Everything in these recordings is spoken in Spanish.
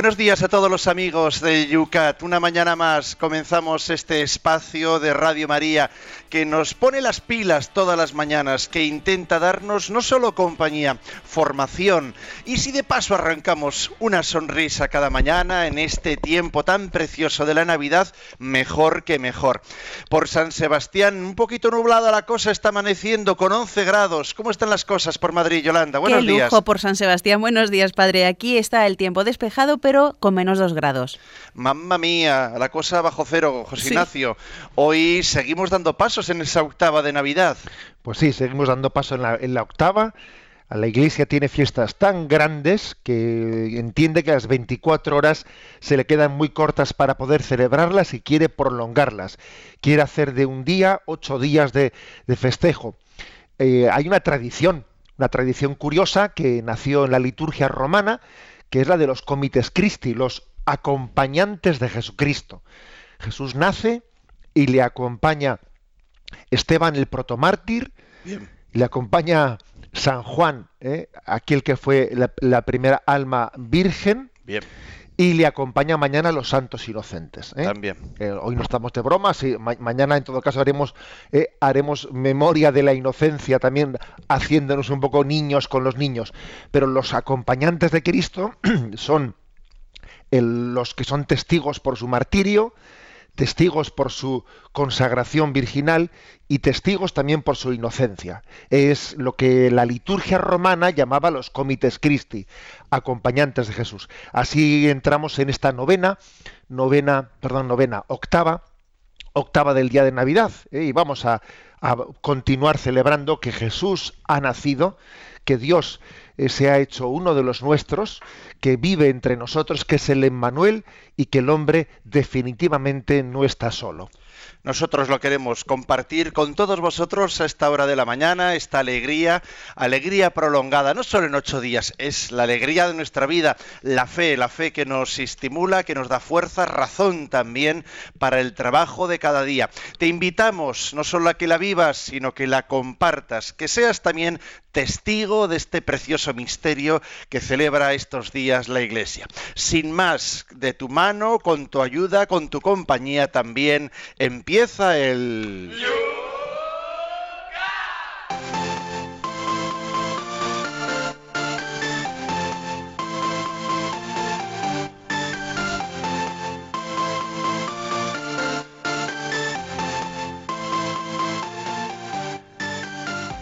Buenos días a todos los amigos de Yucat. Una mañana más comenzamos este espacio de Radio María que nos pone las pilas todas las mañanas, que intenta darnos no solo compañía, formación y si de paso arrancamos una sonrisa cada mañana en este tiempo tan precioso de la Navidad, mejor que mejor. Por San Sebastián, un poquito nublada la cosa, está amaneciendo con 11 grados. ¿Cómo están las cosas por Madrid, Yolanda? Buenos Qué lujo días. por San Sebastián. Buenos días, padre. Aquí está el tiempo despejado, pero con menos dos grados. Mamma mía, la cosa bajo cero, José Sí. Ignacio. Hoy seguimos dando pasos en esa octava de Navidad. Pues sí, seguimos dando paso en la, octava. La iglesia tiene fiestas tan grandes que entiende que las 24 horas se le quedan muy cortas para poder celebrarlas y quiere prolongarlas. Quiere hacer de un día ocho días de, de festejo. Eh, hay una tradición, una tradición curiosa que nació en la liturgia romana, que es la de los comites Christi, los acompañantes de Jesucristo. Jesús nace y le acompaña Esteban el protomártir, Bien. le acompaña San Juan, ¿eh? aquel que fue la, la primera alma virgen, Bien, y le acompaña mañana los santos inocentes. ¿eh? también. Eh, hoy no estamos de bromas y ma- mañana en todo caso haremos eh, haremos memoria de la inocencia también haciéndonos un poco niños con los niños pero los acompañantes de Cristo son el- los que son testigos por su martirio testigos por su consagración virginal y testigos también por su inocencia. Es lo que la liturgia romana llamaba los comites Christi, acompañantes de Jesús. Así entramos en esta novena, novena, perdón, novena, octava, octava del día de Navidad, ¿eh? y vamos a, a continuar celebrando que Jesús ha nacido, que Dios eh, se ha hecho uno de los nuestros, que vive entre nosotros, que es el Emmanuel y que el hombre definitivamente no está solo. Nosotros lo queremos compartir con todos vosotros a esta hora de la mañana, esta alegría, alegría prolongada, no solo en ocho días, es la alegría de nuestra vida, la fe, la fe que nos estimula, que nos da fuerza, razón también para el trabajo de cada día. Te invitamos no solo a que la vivas, sino que la compartas, que seas también testigo de este precioso misterio que celebra estos días la Iglesia. Sin más, de tu mano, con tu ayuda, con tu compañía también, empieza el...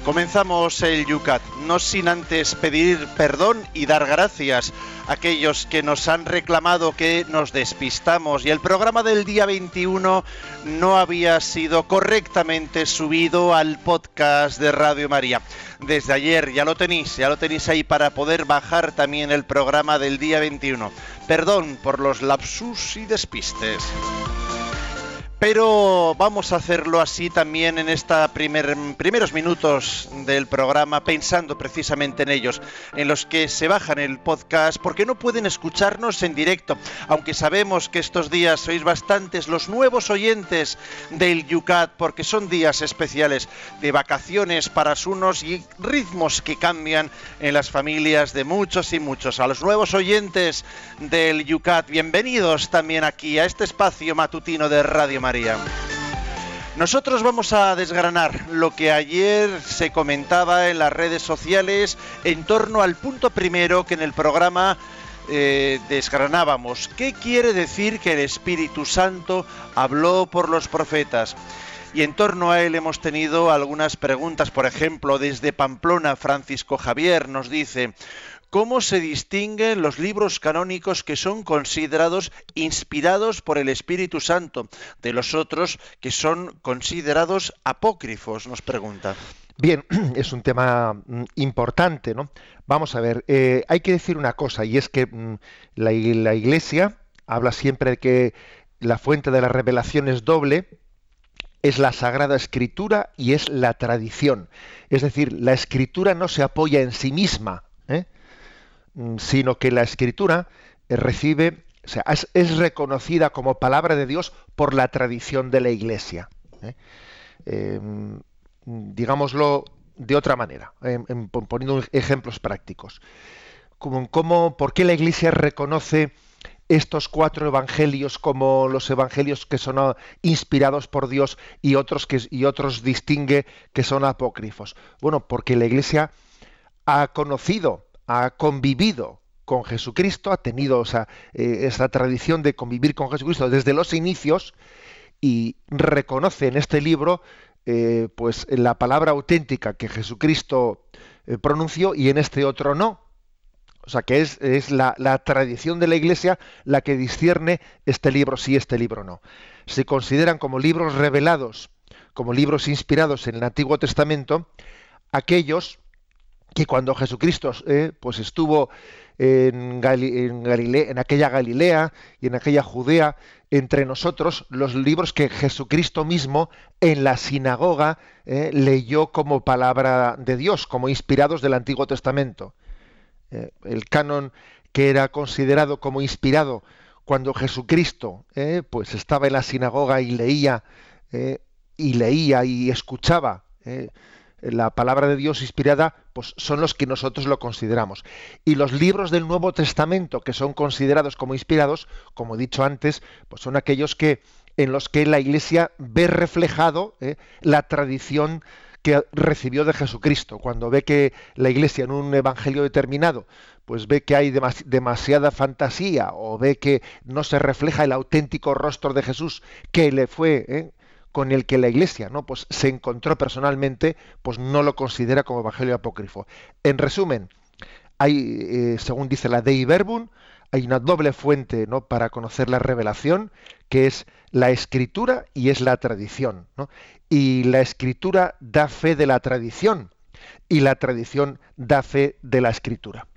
Comenzamos el Yucat, no sin antes pedir perdón y dar gracias a aquellos que nos han reclamado que nos despistamos y el programa del día 21 no había sido correctamente subido al podcast de Radio María. Desde ayer ya lo tenéis, ya lo tenéis ahí para poder bajar también el programa del día 21. Perdón por los lapsus y despistes. Pero vamos a hacerlo así también en estos primer, primeros minutos del programa, pensando precisamente en ellos, en los que se bajan el podcast porque no pueden escucharnos en directo, aunque sabemos que estos días sois bastantes los nuevos oyentes del Yucat, porque son días especiales de vacaciones para unos y ritmos que cambian en las familias de muchos y muchos. A los nuevos oyentes del Yucat, bienvenidos también aquí a este espacio matutino de Radio María. Nosotros vamos a desgranar lo que ayer se comentaba en las redes sociales en torno al punto primero que en el programa eh, desgranábamos. ¿Qué quiere decir que el Espíritu Santo habló por los profetas? Y en torno a él hemos tenido algunas preguntas. Por ejemplo, desde Pamplona, Francisco Javier nos dice, ¿Cómo se distinguen los libros canónicos que son considerados inspirados por el Espíritu Santo de los otros que son considerados apócrifos? Nos pregunta. Bien, es un tema mm, importante, ¿no? Vamos a ver, eh, hay que decir una cosa, y es que mm, la, Iglesia habla siempre de que la fuente de la revelación es doble, es la Sagrada Escritura y es la tradición. Es decir, la Escritura no se apoya en sí misma, ¿eh? Mm, sino que la Escritura eh, recibe, o sea, es, reconocida como palabra de Dios por la tradición de la Iglesia. ¿eh? Em, digámoslo de otra manera, em, em, poniendo ejemplos prácticos. ¿Por qué la Iglesia reconoce estos cuatro evangelios como los evangelios que son ah, inspirados por Dios y otros que y otros distingue que son apócrifos. Bueno, porque la Iglesia ha conocido, ha convivido con Jesucristo, ha tenido esa, eh, esa tradición de convivir con Jesucristo desde los inicios y reconoce en este libro eh, pues la palabra auténtica que Jesucristo eh, pronunció y en este otro no. O sea, que es, la, tradición de la Iglesia la que discierne este libro sí, este libro no. Se consideran como libros revelados, como libros inspirados en el Antiguo Testamento, aquellos que cuando Jesucristo eh, pues estuvo en, en, aquella Galilea y en aquella Judea entre nosotros, los libros que Jesucristo mismo en la sinagoga eh, leyó como palabra de Dios, como inspirados del Antiguo Testamento. Eh, el canon que era considerado como inspirado cuando Jesucristo pues estaba en la sinagoga y leía y leía y escuchaba la palabra de Dios inspirada, pues son los que nosotros lo consideramos. Y los libros del Nuevo Testamento que son considerados como inspirados, como he dicho antes, pues son aquellos que en los que la Iglesia ve reflejado la tradición que recibió de Jesucristo. Cuando ve que la Iglesia en un evangelio determinado, pues ve que hay demasiada fantasía o ve que no se refleja el auténtico rostro de Jesús que le fue ¿eh? Con el que la Iglesia, ¿no? Pues se encontró personalmente, pues no lo considera como evangelio apócrifo. En resumen, hay, eh, según dice la Dei Verbum, hay una doble fuente ¿no? para conocer la revelación, que es la escritura y es la tradición. Y la escritura da fe de la tradición y la tradición da fe de la escritura.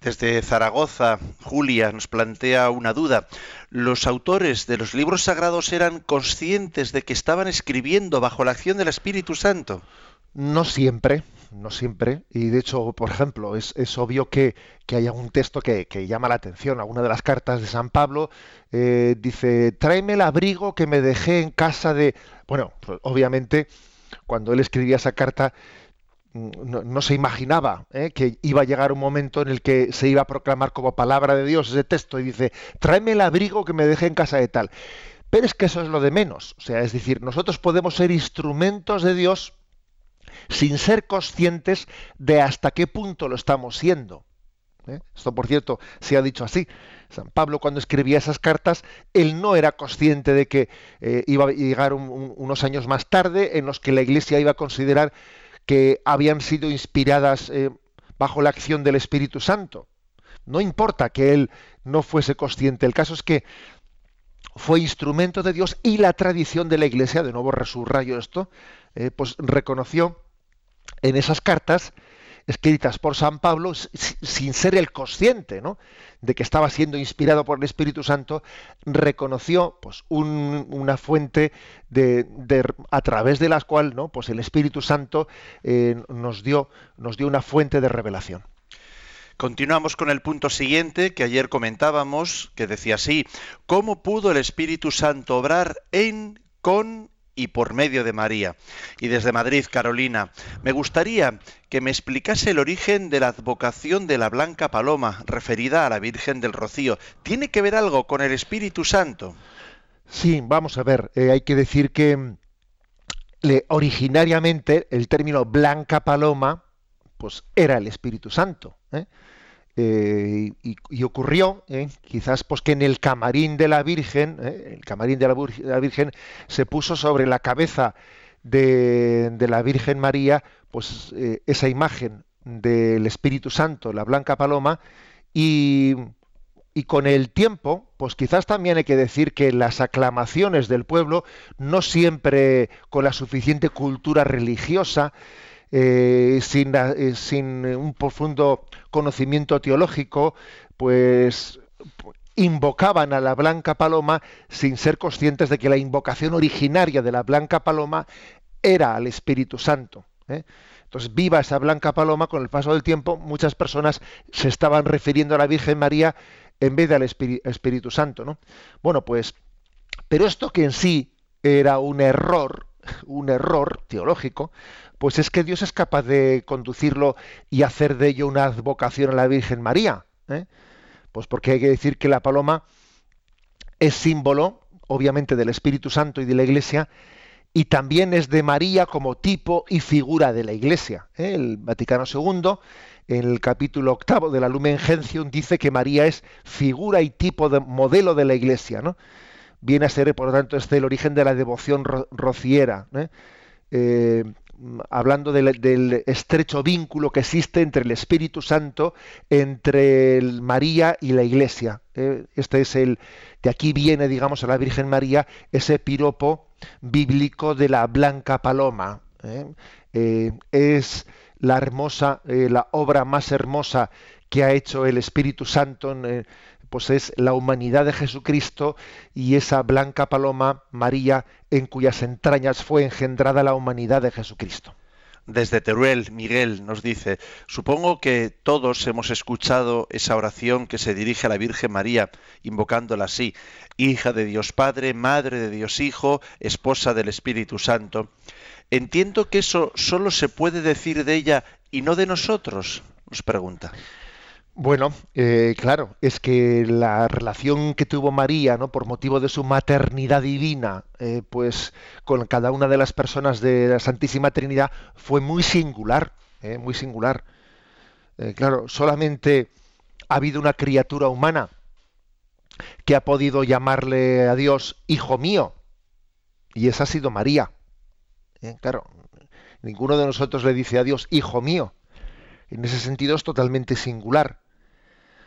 Desde Zaragoza, Julia nos plantea una duda. ¿Los autores de los libros sagrados eran conscientes de que estaban escribiendo bajo la acción del Espíritu Santo? No siempre, no siempre. Y de hecho, por ejemplo, es, obvio que, que, haya un texto que, llama la atención. Alguna de las cartas de San Pablo eh, dice, tráeme el abrigo que me dejé en casa de... Bueno, pues, obviamente, cuando él escribía esa carta, mm, no, se imaginaba eh, que iba a llegar un momento en el que se iba a proclamar como palabra de Dios ese texto y dice, tráeme el abrigo que me dejé en casa de tal. Pero es que eso es lo de menos. O sea, es decir, nosotros podemos ser instrumentos de Dios sin ser conscientes de hasta qué punto lo estamos siendo. ¿eh? Esto, por cierto, se ha dicho así. San Pablo cuando escribía esas cartas, él no era consciente de que eh, iba a llegar unos años más tarde en los que la Iglesia iba a considerar que habían sido inspiradas eh, bajo la acción del Espíritu Santo. No importa que él no fuese consciente, el caso es que fue instrumento de Dios y la tradición de la Iglesia, de nuevo resubrayo esto, pues reconoció en esas cartas escritas por San Pablo sin ser el consciente ¿no? de que estaba siendo inspirado por el Espíritu Santo, reconoció pues, una fuente de, a través de la cual ¿no? pues el Espíritu Santo eh, nos, dio, nos dio una fuente de revelación. Continuamos con el punto siguiente que ayer comentábamos, que decía así, ¿cómo pudo el Espíritu Santo obrar en, con y por medio de María. Y desde Madrid, Carolina, me gustaría que me explicase el origen de la advocación de la Blanca Paloma, referida a la Virgen del Rocío. ¿Tiene que ver algo con el Espíritu Santo? Sí, vamos a ver, eh, hay que decir que mm, originariamente el término Blanca Paloma, pues era el Espíritu Santo. ¿eh? Eh, y, ocurrió, eh, quizás pues que en el camarín de la Virgen, eh, el camarín de la, Virgen se puso sobre la cabeza de, la Virgen María, pues esa imagen del Espíritu Santo, la blanca paloma, y, y con el tiempo, pues quizás también hay que decir que las aclamaciones del pueblo, no siempre con la suficiente cultura religiosa, eh, sin, eh, sin, un profundo conocimiento teológico, pues invocaban a la blanca paloma sin ser conscientes de que la invocación originaria de la blanca paloma era al Espíritu Santo. ¿eh? Entonces, viva esa blanca paloma, con el paso del tiempo, muchas personas se estaban refiriendo a la Virgen María en vez del Espíritu Santo. ¿no? Bueno, pues, pero esto que en sí era un error, un error teológico, pues es que Dios es capaz de conducirlo y hacer de ello una advocación a la Virgen María. ¿eh? Pues porque hay que decir que la paloma es símbolo, obviamente, del Espíritu Santo y de la Iglesia, y también es de María como tipo y figura de la Iglesia. ¿eh? El Vaticano II, en el capítulo octavo de la Lumen Gentium, dice que María es figura y tipo de modelo de la Iglesia. ¿no? Viene a ser, por lo tanto, este el origen de la devoción rociera. ¿eh? eh hablando del, estrecho vínculo que existe entre el Espíritu Santo, entre María y la Iglesia. ¿eh? Este es el, de aquí viene, digamos, a la Virgen María ese piropo bíblico de la blanca paloma. ¿eh? Eh, es la hermosa, la obra más hermosa que ha hecho el Espíritu Santo pues es la humanidad de Jesucristo y esa blanca paloma, María, en cuyas entrañas fue engendrada la humanidad de Jesucristo. Desde Teruel, Miguel nos dice, supongo que todos hemos escuchado esa oración que se dirige a la Virgen María, invocándola así, hija de Dios Padre, madre de Dios Hijo, esposa del Espíritu Santo. Entiendo que eso solo se puede decir de ella y no de nosotros, nos pregunta. Bueno, eh, claro, es que la relación que tuvo María, ¿no? por motivo de su maternidad divina, eh, pues con cada una de las personas de la Santísima Trinidad fue muy singular, ¿eh? muy singular. claro, solamente ha habido una criatura humana que ha podido llamarle a Dios hijo mío, y esa ha sido María. Claro, ninguno de nosotros le dice a Dios hijo mío. En ese sentido es totalmente singular.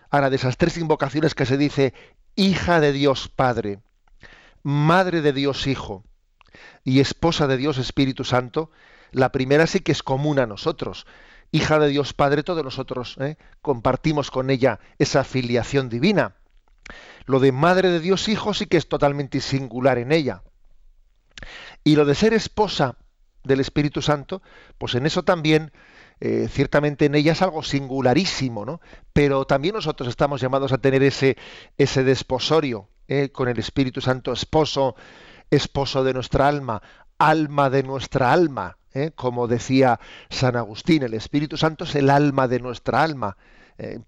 Ahora, de esas tres invocaciones que se dice hija de Dios Padre, madre de Dios Hijo y esposa de Dios Espíritu Santo, la primera sí que es común a nosotros. Hija de Dios Padre, todos nosotros ¿eh? compartimos con ella esa filiación divina. Lo de Madre de Dios Hijo sí que es totalmente singular en ella. Y lo de ser esposa del Espíritu Santo, pues en eso también eh, ciertamente en ella es algo singularísimo, ¿no? Pero también nosotros estamos llamados a tener ese, ese desposorio ¿eh? con el Espíritu Santo, esposo, esposo de nuestra alma, alma de nuestra alma, ¿eh? como decía San Agustín, el Espíritu Santo es el alma de nuestra alma.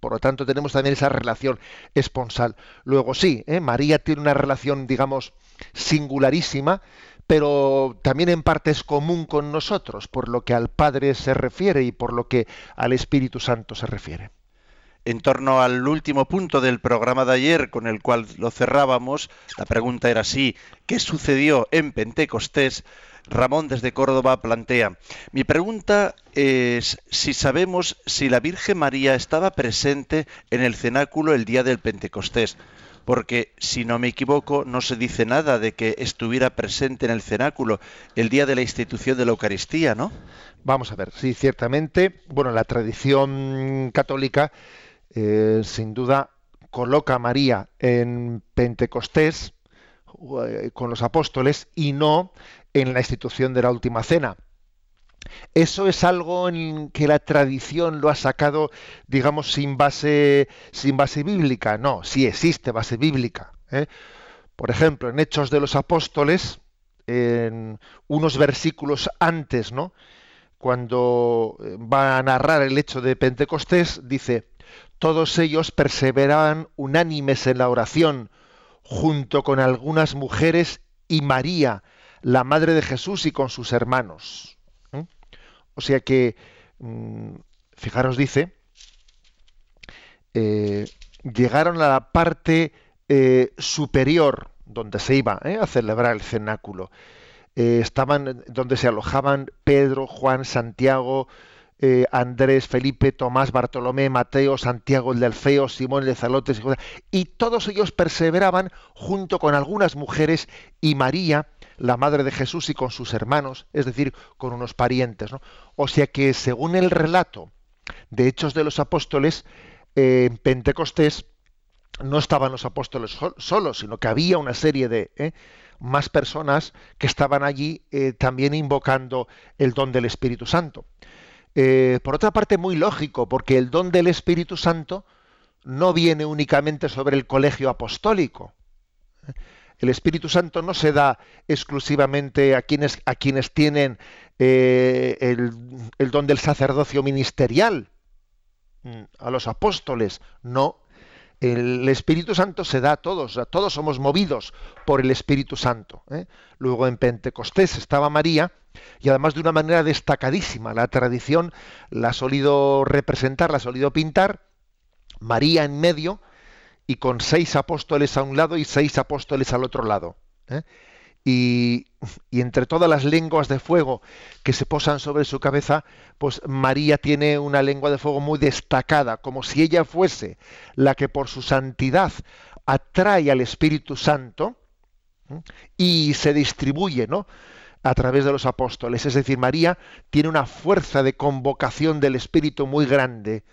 por lo tanto, tenemos también esa relación esponsal. Luego sí, María tiene una relación, digamos, singularísima pero también en parte es común con nosotros, por lo que al Padre se refiere y por lo que al Espíritu Santo se refiere. En torno al último punto del programa de ayer, con el cual lo cerrábamos, la pregunta era así, ¿qué sucedió en Pentecostés? Ramón desde Córdoba plantea, mi pregunta es si sabemos si la Virgen María estaba presente en el cenáculo el día del Pentecostés porque si no me equivoco no se dice nada de que estuviera presente en el cenáculo el día de la institución de la Eucaristía, ¿no? Vamos a ver, sí, ciertamente, bueno, la tradición católica eh, sin duda coloca a María en Pentecostés eh, con los apóstoles y no en la institución de la última cena. Eso es algo en que la tradición lo ha sacado, digamos, sin base, sin base bíblica. No, sí existe base bíblica. ¿eh? Por ejemplo, en Hechos de los Apóstoles, en unos versículos antes, ¿no? Cuando eh, va a narrar el hecho de Pentecostés, dice, todos ellos perseveraban unánimes en la oración, junto con algunas mujeres y María, la madre de Jesús, y con sus hermanos. O sea que, mm, fijaros, dice, eh, llegaron a la parte eh, superior donde se iba eh, a celebrar el cenáculo. estaban donde se alojaban Pedro, Juan, Santiago, Andrés, Felipe, Tomás, Bartolomé, Mateo, Santiago el de Alfeo, Simón el de Zalotes, y todos ellos perseveraban junto con algunas mujeres y María, la madre de Jesús y con sus hermanos, es decir, con unos parientes. O sea que según el relato de Hechos de los Apóstoles, en Pentecostés no estaban los apóstoles solos, sino que había una serie de ¿eh? más personas que estaban allí eh, también invocando el don del Espíritu Santo. Eh, por otra parte, muy lógico, porque el don del Espíritu Santo no viene únicamente sobre el colegio apostólico. El Espíritu Santo no se da exclusivamente a quienes, a quienes tienen el, el don del sacerdocio ministerial, mm, a los apóstoles, no, el Espíritu Santo se da a todos, a todos somos movidos por el Espíritu Santo. ¿eh? Luego en Pentecostés estaba María y además de una manera destacadísima, la tradición la ha solido representar, la ha solido pintar, María en medio y con seis apóstoles a un lado y seis apóstoles al otro lado. ¿eh? y, entre todas las lenguas de fuego que se posan sobre su cabeza, pues María tiene una lengua de fuego muy destacada, como si ella fuese la que por su santidad atrae al Espíritu Santo y se distribuye, ¿no? a través de los apóstoles. Es decir, María tiene una fuerza de convocación del Espíritu muy grande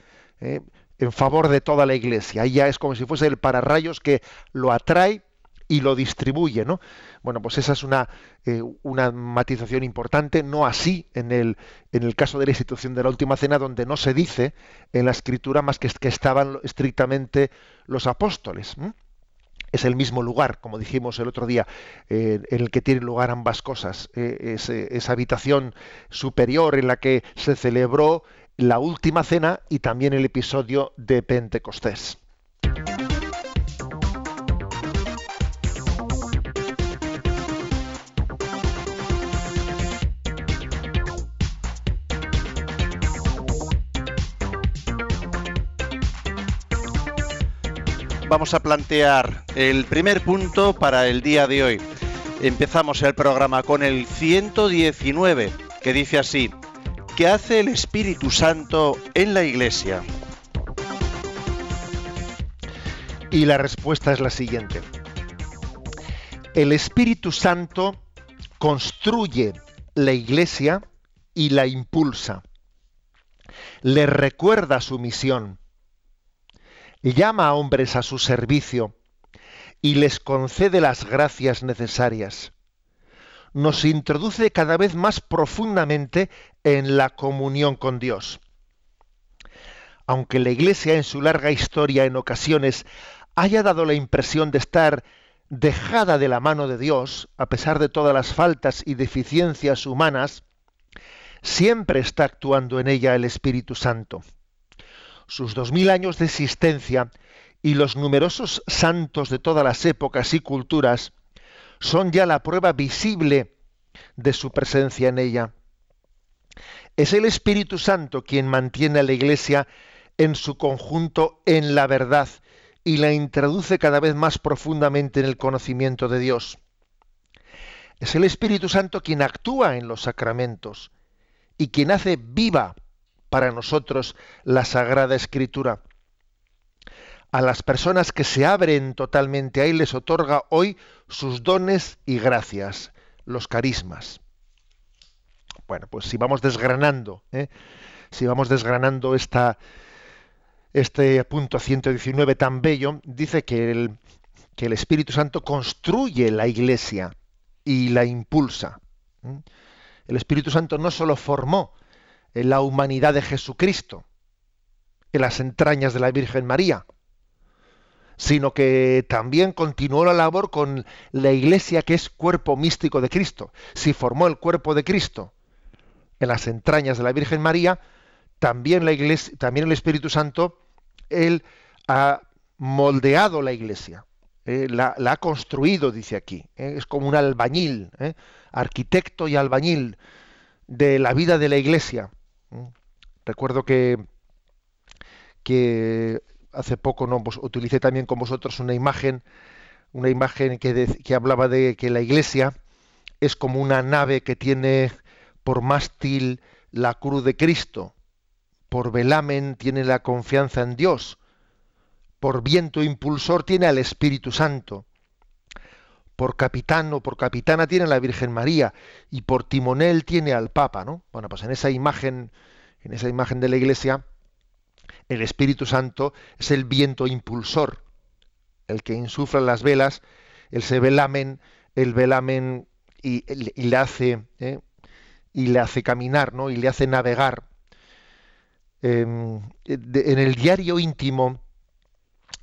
¿eh? En favor de toda la iglesia. Ella es como si fuese el pararrayos que lo atrae y lo distribuye, ¿no? Bueno, pues esa es una, eh, una matización importante, no así en el, en el caso de la institución de la última cena, donde no se dice en la escritura más que, que estaban estrictamente los apóstoles. Es el mismo lugar, como dijimos el otro día, eh, en el que tienen lugar ambas cosas. Eh, esa habitación superior en la que se celebró la última cena y también el episodio de Pentecostés. vamos a plantear el primer punto para el día de hoy. Empezamos el programa con el 119, que dice así, ¿qué hace el Espíritu Santo en la Iglesia? Y la respuesta es la siguiente. El Espíritu Santo construye la Iglesia y la impulsa. Le recuerda su misión llama a hombres a su servicio y les concede las gracias necesarias. Nos introduce cada vez más profundamente en la comunión con Dios. Aunque la Iglesia en su larga historia en ocasiones haya dado la impresión de estar dejada de la mano de Dios, a pesar de todas las faltas y deficiencias humanas, siempre está actuando en ella el Espíritu Santo sus dos mil años de existencia y los numerosos santos de todas las épocas y culturas son ya la prueba visible de su presencia en ella. Es el Espíritu Santo quien mantiene a la Iglesia en su conjunto en la verdad y la introduce cada vez más profundamente en el conocimiento de Dios. Es el Espíritu Santo quien actúa en los sacramentos y quien hace viva para nosotros la Sagrada Escritura. A las personas que se abren totalmente a Él les otorga hoy sus dones y gracias, los carismas. Bueno, pues si vamos desgranando, ¿eh? si vamos desgranando esta, este punto 119 tan bello, dice que el, que el Espíritu Santo construye la iglesia y la impulsa. El Espíritu Santo no solo formó la humanidad de Jesucristo, en las entrañas de la Virgen María, sino que también continuó la labor con la iglesia que es cuerpo místico de Cristo. Si formó el cuerpo de Cristo en las entrañas de la Virgen María, también la iglesia, también el Espíritu Santo, él ha moldeado la iglesia, eh, la, ha construido, dice aquí. Eh, es como un albañil, eh, arquitecto y albañil de la vida de la iglesia. Recuerdo que, que hace poco no utilicé también con vosotros una imagen, una imagen que, hablaba de que la iglesia es como una nave que tiene por mástil la cruz de Cristo, por velamen tiene la confianza en Dios, por viento impulsor tiene al Espíritu Santo, por capitán o por capitana tiene a la Virgen María y por timonel tiene al Papa, ¿no? Bueno, pues en esa imagen, en esa imagen de la Iglesia, el Espíritu Santo es el viento impulsor, el que insufla las velas, él se velamen, el velamen y, le hace ¿eh? y le hace caminar, ¿no? Y le hace navegar. Em, en el diario íntimo,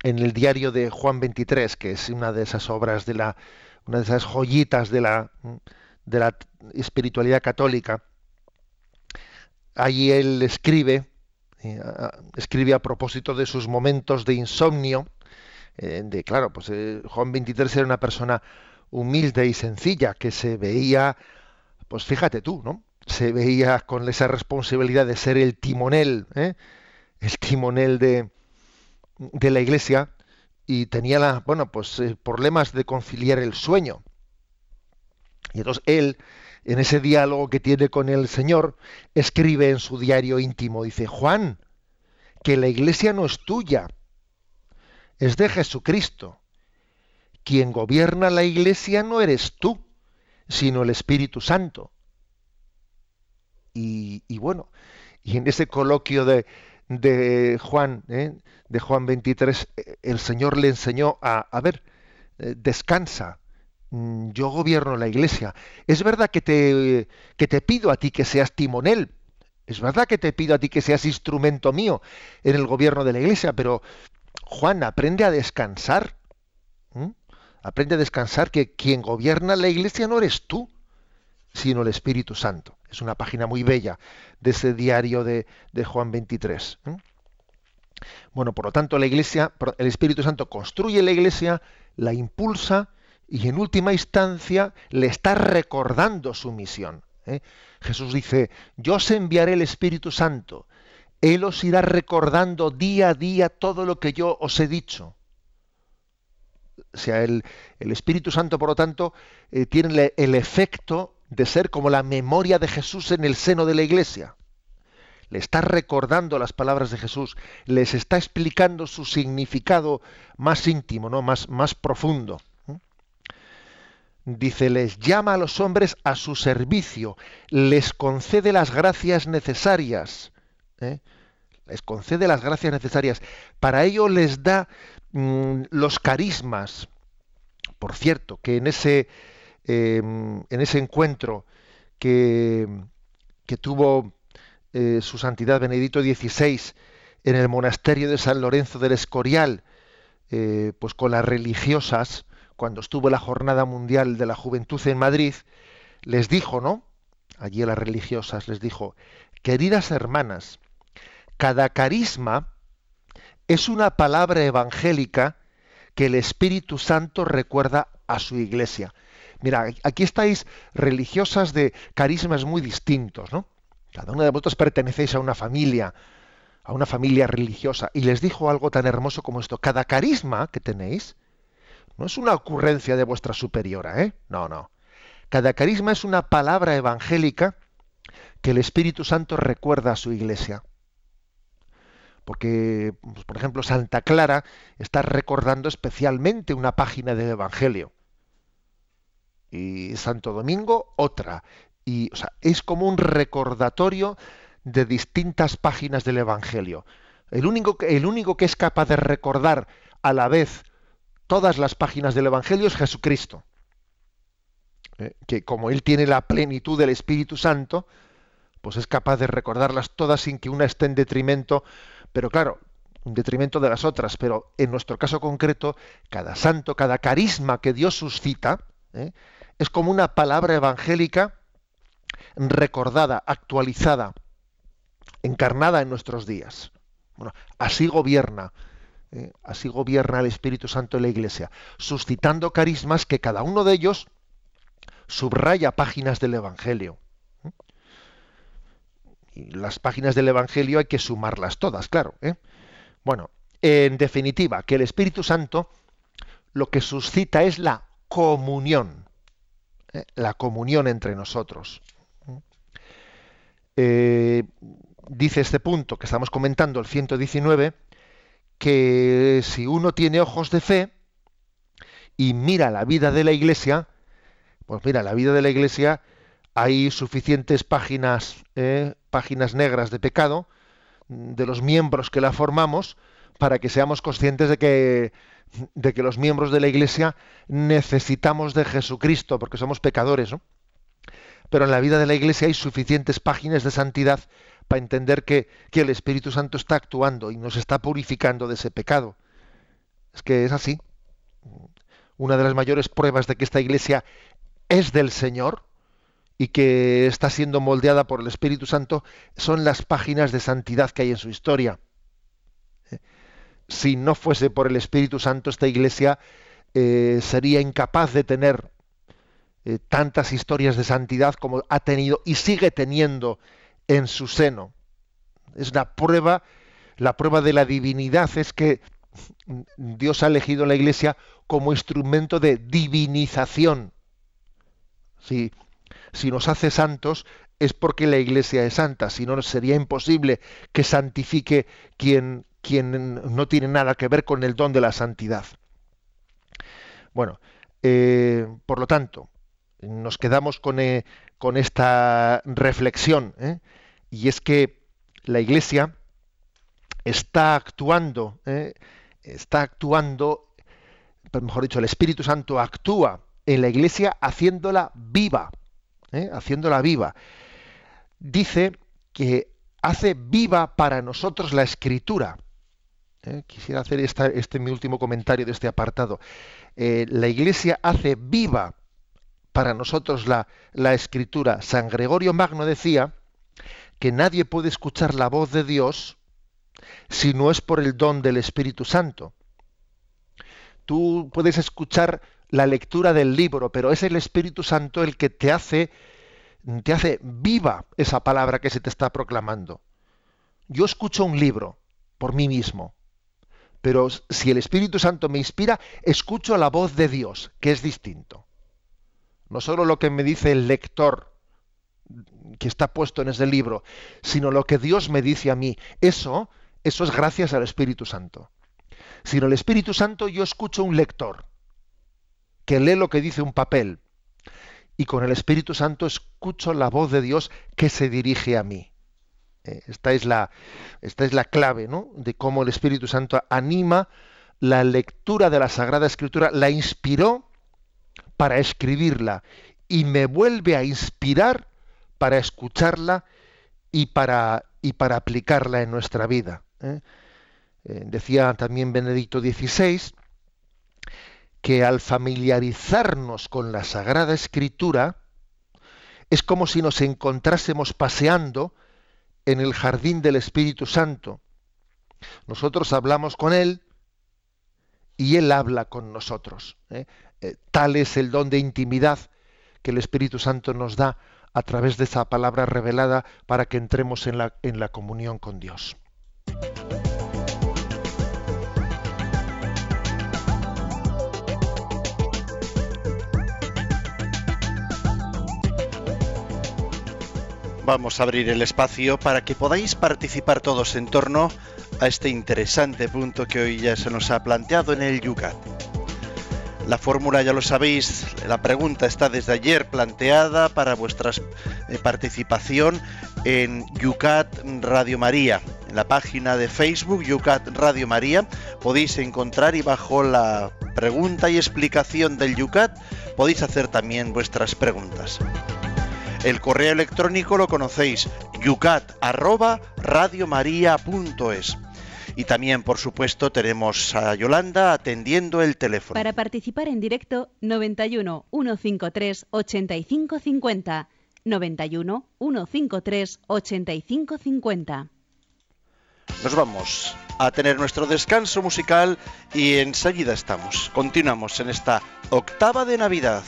en el diario de Juan 23, que es una de esas obras de la, una de esas joyitas de la, de la espiritualidad católica, allí él escribe, eh, escribe a propósito de sus momentos de insomnio, eh, de claro, pues eh, Juan 23 era una persona humilde y sencilla que se veía, pues fíjate tú, ¿no? Se veía con esa responsabilidad de ser el timonel, el timonel de, de la iglesia y tenía la, bueno, pues problemas de conciliar el sueño. Y entonces él, en ese diálogo que tiene con el Señor, escribe en su diario íntimo, dice, Juan, que la iglesia no es tuya, es de Jesucristo. Quien gobierna la iglesia no eres tú, sino el Espíritu Santo. Y, bueno, y en ese coloquio de, de Juan, ¿eh? de Juan 23, el Señor le enseñó a, a ver, eh, descansa, yo gobierno la iglesia. Es verdad que te, que te pido a ti que seas timonel, es verdad que te pido a ti que seas instrumento mío en el gobierno de la iglesia, pero Juan, aprende a descansar. Aprende a descansar que quien gobierna la iglesia no eres tú, sino el Espíritu Santo. Es una página muy bella de ese diario de, Juan 23. Bueno, por lo tanto, la iglesia, el Espíritu Santo construye la iglesia, la impulsa y en última instancia le está recordando su misión. ¿eh? Jesús dice, yo os enviaré el Espíritu Santo él os irá recordando día a día todo lo que yo os he dicho. O sea, el, Espíritu Santo, por lo tanto, eh, tiene el efecto de ser como la memoria de Jesús en el seno de la iglesia. Le está recordando las palabras de Jesús, les está explicando su significado más íntimo, ¿no? más, más profundo. Dice, les llama a los hombres a su servicio, les concede las gracias necesarias ¿eh? les concede las gracias necesarias. Para ello les da mm, los carismas. Por cierto, que en ese, em, en ese encuentro que, que tuvo eh, su santidad Benedicto XVI en el monasterio de San Lorenzo del Escorial, eh, pues con las religiosas, cuando estuvo la Jornada Mundial de la Juventud en Madrid, les dijo, ¿no? Allí a las religiosas les dijo, queridas hermanas, cada carisma es una palabra evangélica que el Espíritu Santo recuerda a su iglesia. Mira, aquí estáis religiosas de carismas muy distintos, ¿no? Cada una de vosotros pertenecéis a una familia, a una familia religiosa, y les dijo algo tan hermoso como esto. Cada carisma que tenéis no es una ocurrencia de vuestra superiora, ¿eh? No, no. Cada carisma es una palabra evangélica que el Espíritu Santo recuerda a su iglesia porque, pues, por ejemplo, Santa Clara está recordando especialmente una página del Evangelio. Y Santo Domingo otra. Y, es como un recordatorio de distintas páginas del Evangelio. El único, el único que es capaz de recordar a la vez todas las páginas del Evangelio es Jesucristo. ¿Eh? Que como Él tiene la plenitud del Espíritu Santo, pues es capaz de recordarlas todas sin que una esté en detrimento pero claro, en detrimento de las otras, pero en nuestro caso concreto, cada santo, cada carisma que Dios suscita, ¿eh? es como una palabra evangélica recordada, actualizada, encarnada en nuestros días. Bueno, así gobierna, ¿eh? así gobierna el Espíritu Santo en la Iglesia, suscitando carismas que cada uno de ellos subraya páginas del Evangelio las páginas del Evangelio hay que sumarlas todas, claro. ¿eh? Bueno, en definitiva, que el Espíritu Santo lo que suscita es la comunión, ¿eh? la comunión entre nosotros. Eh, dice este punto que estamos comentando, el 119, que si uno tiene ojos de fe y mira la vida de la Iglesia, pues mira, la vida de la Iglesia hay suficientes páginas, eh, páginas negras de pecado de los miembros que la formamos para que seamos conscientes de que, de que los miembros de la Iglesia necesitamos de Jesucristo, porque somos pecadores, ¿no? Pero en la vida de la Iglesia hay suficientes páginas de santidad para entender que, el Espíritu Santo está actuando y nos está purificando de ese pecado. Es que es así. Una de las mayores pruebas de que esta Iglesia es del Señor y que está siendo moldeada por el Espíritu Santo son las páginas de santidad que hay en su historia. Si no fuese por el Espíritu Santo, esta Iglesia eh, sería incapaz de tener eh, tantas historias de santidad como ha tenido y sigue teniendo en su seno. Es una prueba, la prueba de la divinidad es que Dios ha elegido la Iglesia como instrumento de divinización. Si, si nos hace santos es porque la Iglesia es santa, si no sería imposible que santifique quien, quien no tiene nada que ver con el don de la santidad. Bueno, eh, por lo tanto, nos quedamos con, eh, con esta reflexión, ¿eh? y es que la Iglesia está actuando, está actuando, mejor dicho, el Espíritu Santo actúa en la Iglesia haciéndola viva, haciéndola viva. Dice que hace viva para nosotros la Escritura. Quisiera hacer este mi último comentario de este apartado. la Iglesia hace viva para nosotros la, la escritura. San Gregorio Magno decía que nadie puede escuchar la voz de Dios si no es por el don del Espíritu Santo. Tú puedes escuchar la lectura del libro, pero es el Espíritu Santo el que te hace te hace viva esa palabra que se te está proclamando. Yo escucho un libro por mí mismo, pero si el Espíritu Santo me inspira, escucho la voz de Dios, que es distinto. No solo lo que me dice el lector que está puesto en ese libro, sino lo que Dios me dice a mí. Eso, eso es gracias al Espíritu Santo. Sino el Espíritu Santo yo escucho un lector que lee lo que dice un papel y con el Espíritu Santo escucho la voz de Dios que se dirige a mí. Eh, esta, es la, esta es la clave ¿no? de cómo el Espíritu Santo anima la lectura de la Sagrada Escritura, la inspiró para escribirla y me vuelve a inspirar para escucharla y para, y para aplicarla en nuestra vida. ¿eh? Eh, decía también Benedicto XVI que al familiarizarnos con la Sagrada Escritura es como si nos encontrásemos paseando en el jardín del Espíritu Santo. Nosotros hablamos con Él y Él habla con nosotros. ¿eh? Eh, tal es el don de intimidad que el Espíritu Santo nos da a través de esa palabra revelada para que entremos en la, en la comunión con Dios. Vamos a abrir el espacio para que podáis participar todos en torno a este interesante punto que hoy ya se nos ha planteado en el Yucat. La fórmula ya lo sabéis, la pregunta está desde ayer planteada para vuestra eh, participación en Yucat Radio María. En la página de Facebook Yucat Radio María podéis encontrar y bajo la pregunta y explicación del Yucat podéis hacer también vuestras preguntas. El correo electrónico lo conocéis, yucat@radiomaria.es. Y también, por supuesto, tenemos a Yolanda atendiendo el teléfono. Para participar en directo, 91 153 8550. 91 153 8550. Nos vamos a tener nuestro descanso musical y enseguida estamos. Continuamos en esta octava de Navidad.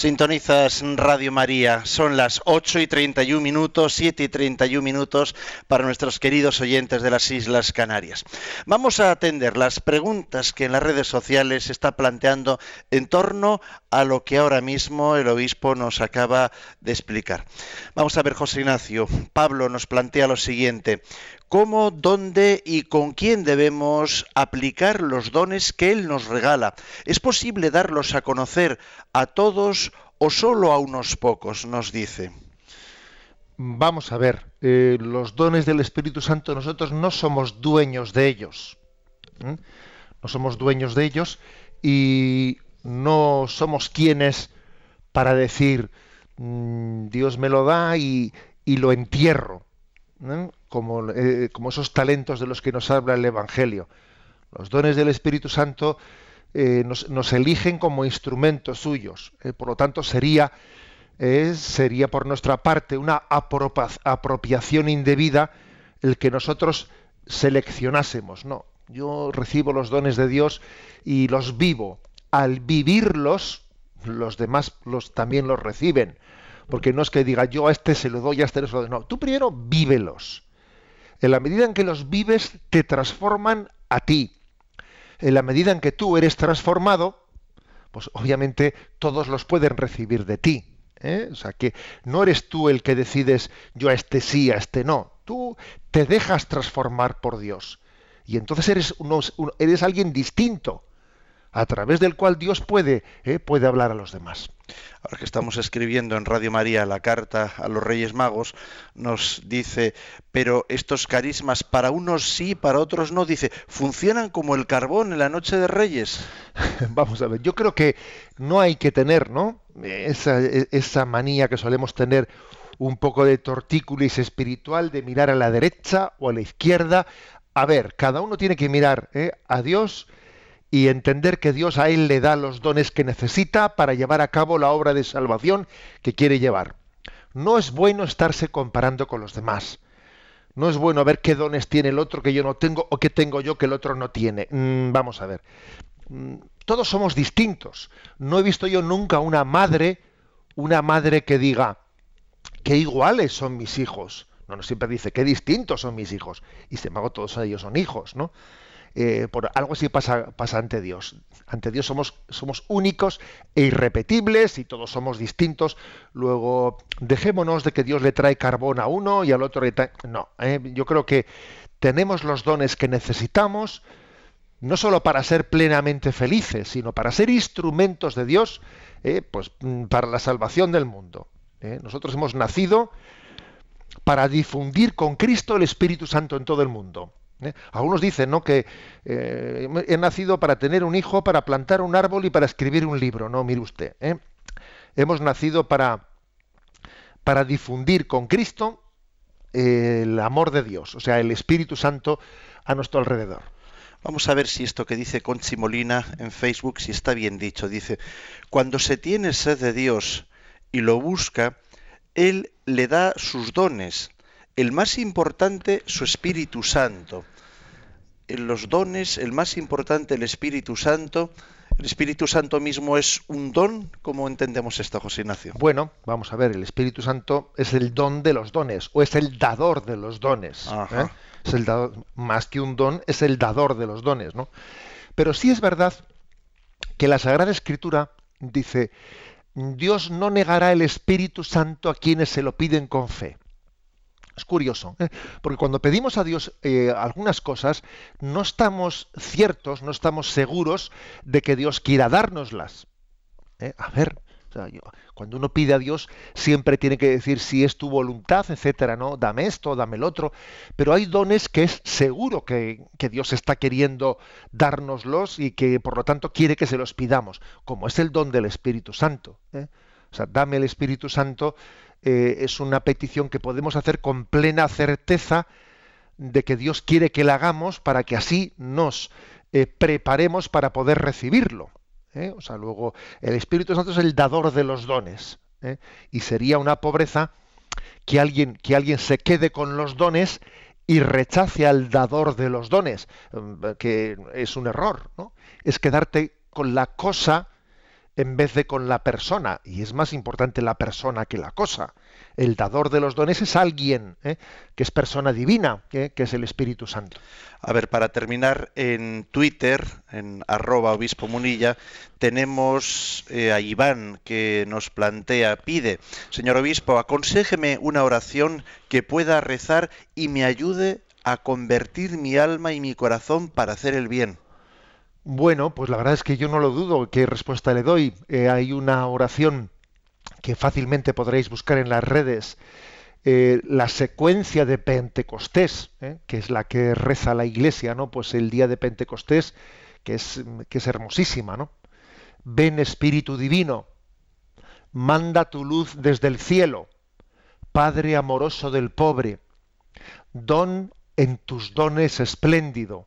Sintonizas Radio María, son las 8 y 31 minutos, 7 y 31 minutos para nuestros queridos oyentes de las Islas Canarias. Vamos a atender las preguntas que en las redes sociales se está planteando en torno a lo que ahora mismo el obispo nos acaba de explicar. Vamos a ver, José Ignacio, Pablo nos plantea lo siguiente, cómo, dónde y con quién debemos aplicar los dones que Él nos regala. ¿Es posible darlos a conocer a todos o solo a unos pocos? nos dice. Vamos a ver, eh, los dones del Espíritu Santo nosotros no somos dueños de ellos. No somos dueños de ellos y no somos quienes para decir mm, Dios me lo da y, y lo entierro como, eh, como, esos talentos de los que nos habla el Evangelio. Los dones del Espíritu Santo eh, nos, eligen como instrumentos suyos. Eh, por lo tanto, sería, sería por nuestra parte una apropiación indebida el que nosotros seleccionásemos. No, yo recibo los dones de Dios y los vivo. Al vivirlos, los demás los, también los reciben porque no es que diga yo a este se lo doy, a este se lo doy. No, tú primero vívelos. En la medida en que los vives, te transforman a ti. En la medida en que tú eres transformado, pues obviamente todos los pueden recibir de ti. ¿eh? O sea que no eres tú el que decides yo a este sí, a este no. Tú te dejas transformar por Dios. Y entonces eres, eres alguien distinto a través del cual Dios puede, eh, puede hablar a los demás. Ahora que estamos escribiendo en Radio María la carta a los Reyes Magos, nos dice, pero estos carismas para unos sí, para otros no, dice, funcionan como el carbón en la noche de Reyes. Vamos a ver, yo creo que no hay que tener, ¿no? Esa, esa manía que solemos tener un poco de tortícolis espiritual, de mirar a la derecha o a la izquierda. A ver, cada uno tiene que mirar ¿eh? a Dios y entender que Dios a él le da los dones que necesita para llevar a cabo la obra de salvación que quiere llevar. No es bueno estarse comparando con los demás. No es bueno ver qué dones tiene el otro que yo no tengo o qué tengo yo que el otro no tiene. Mm, vamos a ver. Mm, todos somos distintos. No he visto yo nunca una madre, una madre que diga que iguales son mis hijos. No, no siempre dice que distintos son mis hijos. Y sin embargo todos ellos son hijos, ¿no? Eh, por algo así pasa, pasa ante Dios. Ante Dios somos, somos únicos e irrepetibles y todos somos distintos. Luego, dejémonos de que Dios le trae carbón a uno y al otro le trae... No, eh, yo creo que tenemos los dones que necesitamos, no solo para ser plenamente felices, sino para ser instrumentos de Dios eh, pues, mm, para la salvación del mundo. Nosotros hemos nacido para difundir con Cristo el Espíritu Santo en todo el mundo. ¿Eh? Algunos dicen ¿no? que eh, he nacido para tener un hijo, para plantar un árbol y para escribir un libro. No, mire usted. ¿eh? Hemos nacido para, para difundir con Cristo el amor de Dios, o sea, el Espíritu Santo a nuestro alrededor. Vamos a ver si esto que dice Conchi Molina en Facebook, si está bien dicho. Dice, cuando se tiene sed de Dios y lo busca, Él le da sus dones el más importante, su Espíritu Santo. En los dones, el más importante, el Espíritu Santo. ¿El Espíritu Santo mismo es un don? ¿Cómo entendemos esto, José Ignacio? Bueno, vamos a ver, el Espíritu Santo es el don de los dones, o es el dador de los dones. ¿eh? Es el dador, más que un don, es el dador de los dones, ¿no? Pero sí es verdad que la Sagrada Escritura dice, Dios no negará el Espíritu Santo a quienes se lo piden con fe. Es curioso, ¿eh? porque cuando pedimos a Dios eh, algunas cosas, no estamos ciertos, no estamos seguros de que Dios quiera dárnoslas. ¿eh? A ver, cuando uno pide a Dios, siempre tiene que decir si es tu voluntad, etcétera, ¿no? Dame esto, dame el otro. Pero hay dones que es seguro que, Dios está queriendo dárnoslos y que por lo tanto quiere que se los pidamos, como es el don del Espíritu Santo. O sea, dame el Espíritu Santo eh, es una petición que podemos hacer con plena certeza de que Dios quiere que la hagamos para que así nos eh, preparemos para poder recibirlo. ¿eh? O sea, luego el Espíritu Santo es el dador de los dones. Y sería una pobreza que alguien, que alguien se quede con los dones y rechace al dador de los dones, que es un error, ¿no? Es quedarte con la cosa en vez de con la persona, y es más importante la persona que la cosa. El dador de los dones es alguien ¿eh? que es persona divina, ¿eh? que es el Espíritu Santo. A ver, para terminar, en Twitter, en arroba obispo munilla, tenemos eh, a Iván que nos plantea, pide, señor obispo, aconséjeme una oración que pueda rezar y me ayude a convertir mi alma y mi corazón para hacer el bien. Bueno, pues la verdad es que yo no lo dudo. ¿Qué respuesta le doy? Eh, hay una oración que fácilmente podréis buscar en las redes. Eh, la secuencia de Pentecostés, ¿eh? que es la que reza la Iglesia, ¿no? Pues el día de Pentecostés, que es, que es hermosísima, ¿no? Ven Espíritu Divino, manda tu luz desde el cielo, Padre amoroso del pobre, don en tus dones espléndido,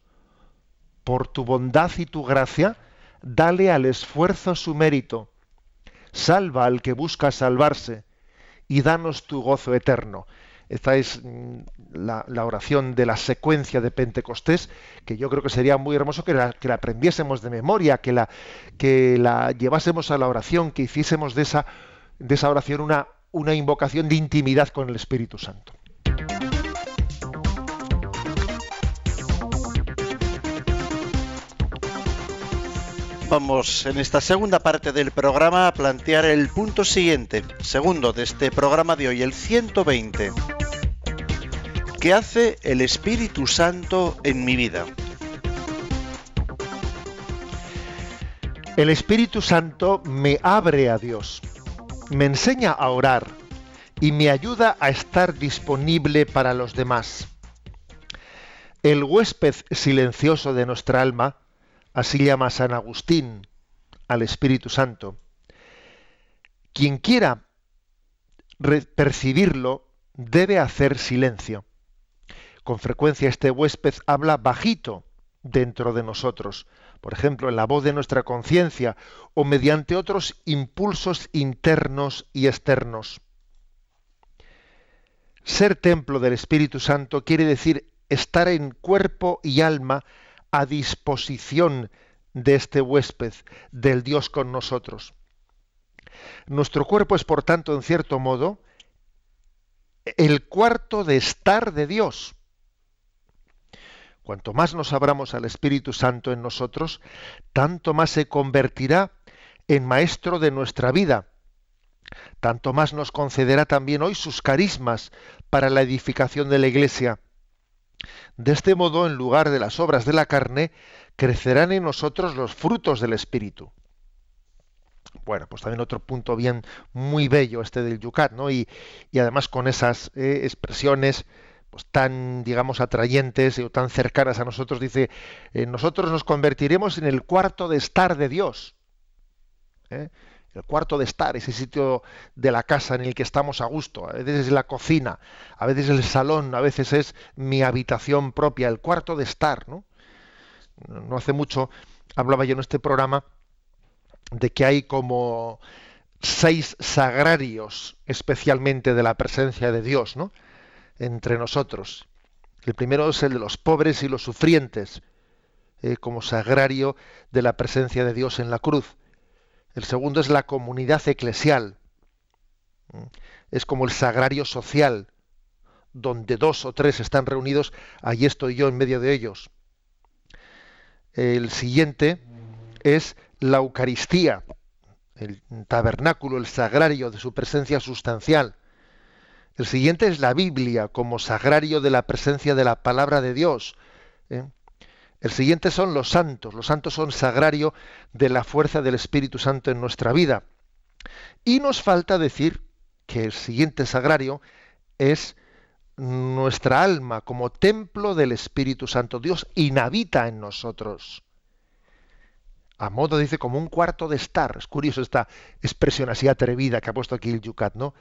por tu bondad y tu gracia, dale al esfuerzo su mérito. Salva al que busca salvarse y danos tu gozo eterno. Esta es mm, la, oración de la secuencia de Pentecostés, que yo creo que sería muy hermoso que la, que aprendiésemos de memoria, que la, que la llevásemos a la oración, que hiciésemos de esa, de esa oración una, una invocación de intimidad con el Espíritu Santo. Vamos en esta segunda parte del programa a plantear el punto siguiente, segundo de este programa de hoy, el 120. ¿Qué hace el Espíritu Santo en mi vida? El Espíritu Santo me abre a Dios, me enseña a orar y me ayuda a estar disponible para los demás. El huésped silencioso de nuestra alma Así llama San Agustín al Espíritu Santo. Quien quiera percibirlo debe hacer silencio. Con frecuencia este huésped habla bajito dentro de nosotros, por ejemplo, en la voz de nuestra conciencia o mediante otros impulsos internos y externos. Ser templo del Espíritu Santo quiere decir estar en cuerpo y alma a disposición de este huésped, del Dios con nosotros. Nuestro cuerpo es, por tanto, en cierto modo, el cuarto de estar de Dios. Cuanto más nos abramos al Espíritu Santo en nosotros, tanto más se convertirá en maestro de nuestra vida, tanto más nos concederá también hoy sus carismas para la edificación de la Iglesia de este modo, en lugar de las obras de la carne, crecerán en nosotros los frutos del Espíritu. Bueno, pues también otro punto bien muy bello este del Yucat, ¿no? Y, además con esas eh, expresiones pues tan, digamos, atrayentes o tan cercanas a nosotros, dice, eh, nosotros nos convertiremos en el cuarto de estar de Dios. ¿eh? El cuarto de estar, ese sitio de la casa en el que estamos a gusto. A veces es la cocina, a veces es el salón, a veces es mi habitación propia, el cuarto de estar. ¿no? no hace mucho hablaba yo en este programa de que hay como seis sagrarios especialmente de la presencia de Dios ¿no? entre nosotros. El primero es el de los pobres y los sufrientes, eh, como sagrario de la presencia de Dios en la cruz. El segundo es la comunidad eclesial. Es como el sagrario social, donde dos o tres están reunidos, allí estoy yo en medio de ellos. El siguiente es la Eucaristía, el tabernáculo, el sagrario de su presencia sustancial. El siguiente es la Biblia como sagrario de la presencia de la palabra de Dios. ¿eh? El siguiente son los santos. Los santos son sagrario de la fuerza del Espíritu Santo en nuestra vida. Y nos falta decir que el siguiente sagrario es nuestra alma como templo del Espíritu Santo. Dios inhabita en nosotros. A modo, dice, como un cuarto de estar. Es curioso esta expresión así atrevida que ha puesto aquí el Yucat, ¿no?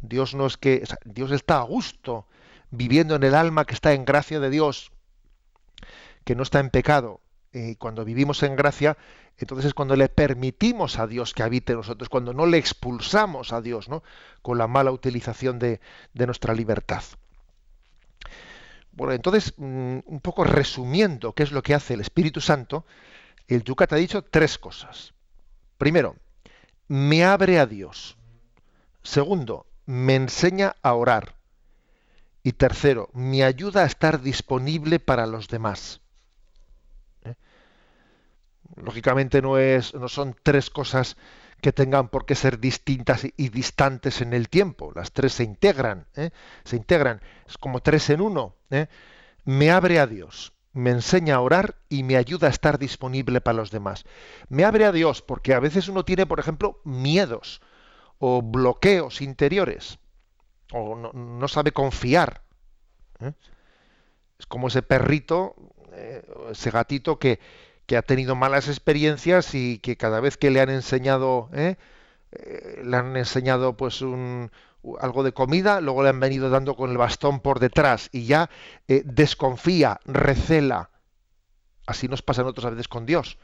Dios no es que. Dios está a gusto viviendo en el alma que está en gracia de Dios, que no está en pecado. Y cuando vivimos en gracia, entonces es cuando le permitimos a Dios que habite en nosotros, cuando no le expulsamos a Dios, ¿no? Con la mala utilización de, de nuestra libertad. Bueno, entonces, mm, un poco resumiendo qué es lo que hace el Espíritu Santo, el Yucat ha dicho tres cosas. Primero, me abre a Dios. Segundo, me enseña a orar. Y tercero, me ayuda a estar disponible para los demás. Lógicamente no, es, no son tres cosas que tengan por qué ser distintas y distantes en el tiempo. Las tres se integran, ¿eh? se integran. Es como tres en uno. ¿eh? Me abre a Dios, me enseña a orar y me ayuda a estar disponible para los demás. Me abre a Dios porque a veces uno tiene, por ejemplo, miedos o bloqueos interiores o no, sabe confiar. ¿eh? Es como ese perrito, ese gatito que, que ha tenido malas experiencias y que cada vez que le han enseñado, ¿eh? Eh, le han enseñado pues un, algo de comida, luego le han venido dando con el bastón por detrás y ya eh, desconfía, recela. Así nos pasa otras veces con Dios,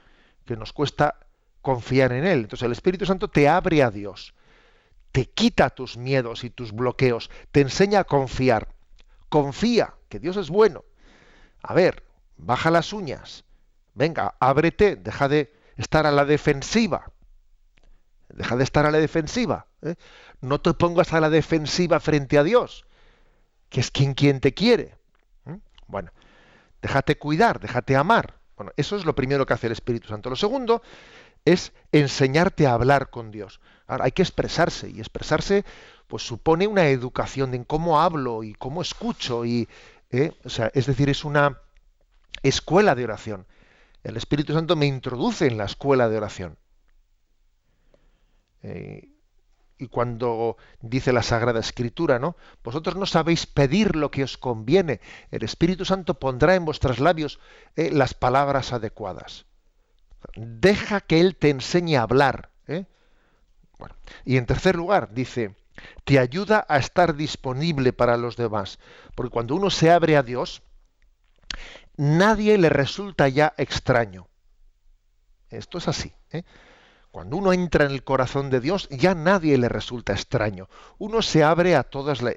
que nos cuesta confiar en Él. Entonces el Espíritu Santo te abre a Dios, te quita tus miedos y tus bloqueos, te enseña a confiar. Confía, que Dios es bueno. A ver, baja las uñas, Venga, ábrete, deja de estar a la defensiva. Deja de estar a la defensiva. ¿eh? No te pongas a la defensiva frente a Dios, que es quien, quien te quiere. ¿eh? Bueno, déjate cuidar, déjate amar. Bueno, eso es lo primero que hace el Espíritu Santo. Lo segundo es enseñarte a hablar con Dios. Ahora, hay que expresarse y expresarse pues supone una educación en cómo hablo y cómo escucho y ¿eh? o sea, es decir, es una escuela de oración el Espíritu Santo me introduce en la escuela de oración. Eh, y cuando dice la Sagrada Escritura, ¿no? Vosotros no sabéis pedir lo que os conviene. El Espíritu Santo pondrá en vuestros labios eh, las palabras adecuadas. Deja que Él te enseñe a hablar. ¿eh? y en tercer lugar, dice, te ayuda a estar disponible para los demás. Porque cuando uno se abre a Dios, nadie le resulta ya extraño. Esto es así. ¿eh? Cuando uno entra en el corazón de Dios, ya nadie le resulta extraño. Uno se abre a,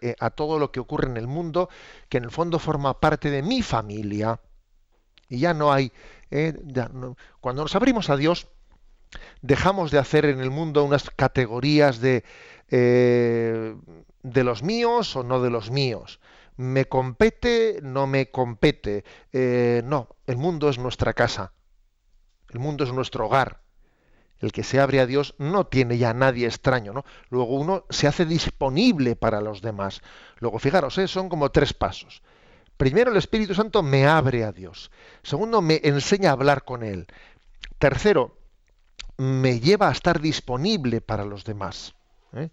eh, a todo lo que ocurre en el mundo, que en el fondo forma parte de mi familia. Y ya no hay... ¿eh? cuando nos abrimos a Dios, dejamos de hacer en el mundo unas categorías de, de los míos o no de los míos me compete, no me compete. Eh, no, el mundo es nuestra casa, el mundo es nuestro hogar. El que se abre a Dios no tiene ya nadie extraño, ¿no? Luego uno se hace disponible para los demás. Luego, fijaros, ¿eh? son como tres pasos. Primero, el Espíritu Santo me abre a Dios. Segundo, me enseña a hablar con Él. Tercero, me lleva a estar disponible para los demás. ¿eh?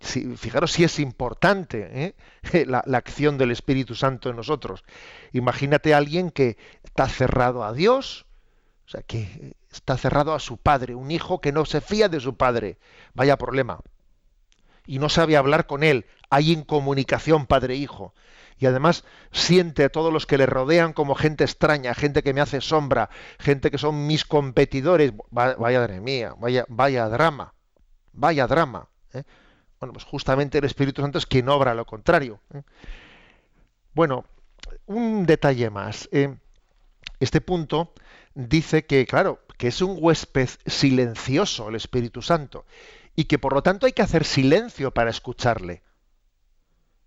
Fijaros si es importante ¿eh? la, acción del Espíritu Santo en nosotros. Imagínate a alguien que está cerrado a Dios, o sea, que está cerrado a su padre, un hijo que no se fía de su padre. Vaya problema. Y no sabe hablar con él. Hay incomunicación padre-hijo. Y además siente a todos los que le rodean como gente extraña, gente que me hace sombra, gente que son mis competidores. Vaya, madre mía, vaya, vaya drama. Vaya drama. ¿eh? Bueno, pues justamente el Espíritu Santo es quien obra lo contrario. ¿eh? Bueno, un detalle más. ¿eh? este punto dice que, claro, que es un huésped silencioso el Espíritu Santo y que por lo tanto hay que hacer silencio para escucharle.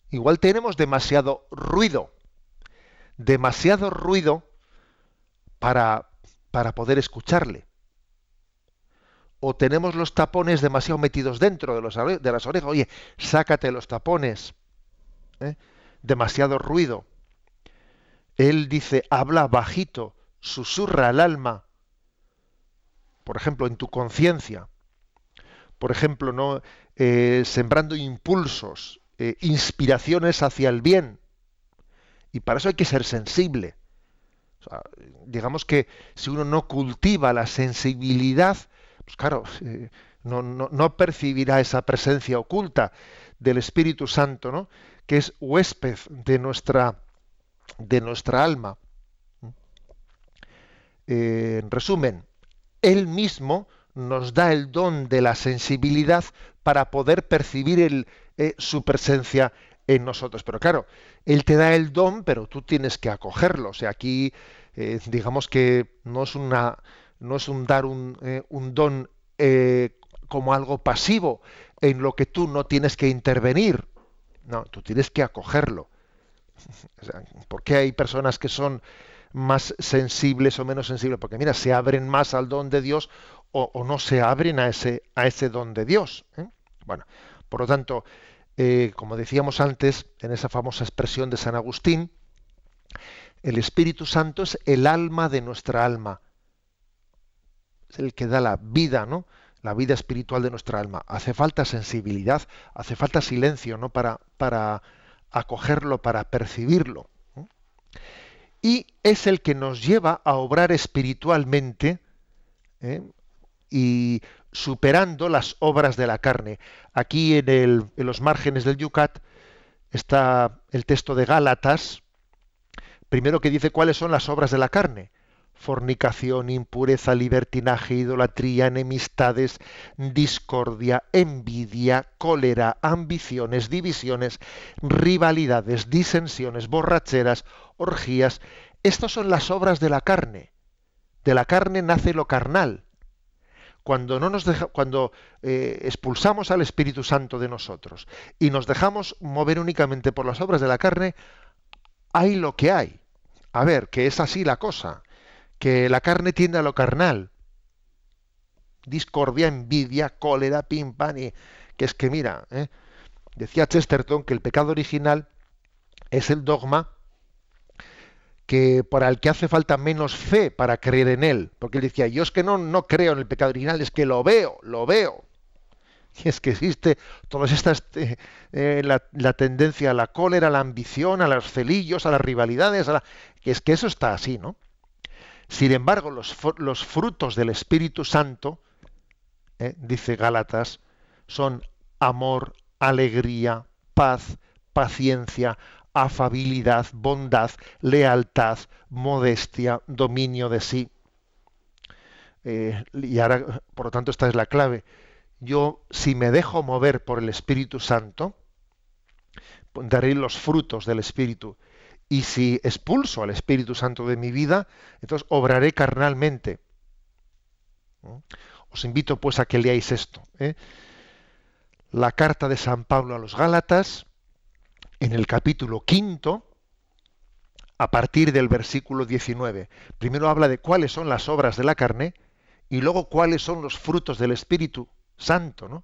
Igual tenemos demasiado ruido, demasiado ruido para, para poder escucharle. O tenemos los tapones demasiado metidos dentro de, los, de las orejas. Oye, sácate los tapones. ¿eh? Demasiado ruido. Él dice, habla bajito, susurra al alma. Por ejemplo, en tu conciencia. Por ejemplo, no eh, sembrando impulsos, eh, inspiraciones hacia el bien. Y para eso hay que ser sensible. digamos que si uno no cultiva la sensibilidad, pues claro, eh, no, no, percibirá esa presencia oculta del Espíritu Santo, ¿no? que es huésped de nuestra, de nuestra alma. Eh, en resumen, Él mismo nos da el don de la sensibilidad para poder percibir el, eh, su presencia en nosotros. Pero claro, Él te da el don, pero tú tienes que acogerlo. O sea, aquí digamos que no es una no es un dar un, eh, don eh, como algo pasivo en lo que tú no tienes que intervenir. No, tú tienes que acogerlo. ¿Por qué hay personas que son más sensibles o menos sensibles? Porque mira, se abren más al don de Dios o, no se abren a ese, a ese don de Dios. ¿eh? Bueno, por lo tanto, como decíamos antes, en esa famosa expresión de San Agustín, el Espíritu Santo es el alma de nuestra alma es el que da la vida, ¿no? La vida espiritual de nuestra alma. Hace falta sensibilidad, hace falta silencio, ¿no? Para, para acogerlo, para percibirlo. Y es el que nos lleva a obrar espiritualmente ¿eh? y superando las obras de la carne. Aquí en, el, en los márgenes del Yucat está el texto de Gálatas, primero que dice cuáles son las obras de la carne fornicación, impureza, libertinaje, idolatría, enemistades, discordia, envidia, cólera, ambiciones, divisiones, rivalidades, disensiones, borracheras, orgías. Estas son las obras de la carne. De la carne nace lo carnal. Cuando, no nos deja, cuando eh, expulsamos al Espíritu Santo de nosotros y nos dejamos mover únicamente por las obras de la carne, hay lo que hay. A ver, que es así la cosa que la carne tiende a lo carnal. Discordia, envidia, cólera, pim, y que es que mira, ¿eh? decía Chesterton que el pecado original es el dogma que para el que hace falta menos fe para creer en él. Porque él decía, yo es que no, no creo en el pecado original, es que lo veo, lo veo. Y es que existe todas estas, eh, eh, la, tendencia a la cólera, a la ambición, a los celillos, a las rivalidades, a que es que eso está así, ¿no? Sin embargo, los, frutos del Espíritu Santo, eh, dice Gálatas, son amor, alegría, paz, paciencia, afabilidad, bondad, lealtad, modestia, dominio de sí. Eh, y ahora, por lo tanto, esta es la clave. Yo, si me dejo mover por el Espíritu Santo, daré los frutos del Espíritu. Y si expulso al Espíritu Santo de mi vida, entonces obraré carnalmente. Os invito pues a que leáis esto. ¿eh? La carta de San Pablo a los Gálatas, en el capítulo quinto, a partir del versículo 19. Primero habla de cuáles son las obras de la carne y luego cuáles son los frutos del Espíritu Santo. ¿no?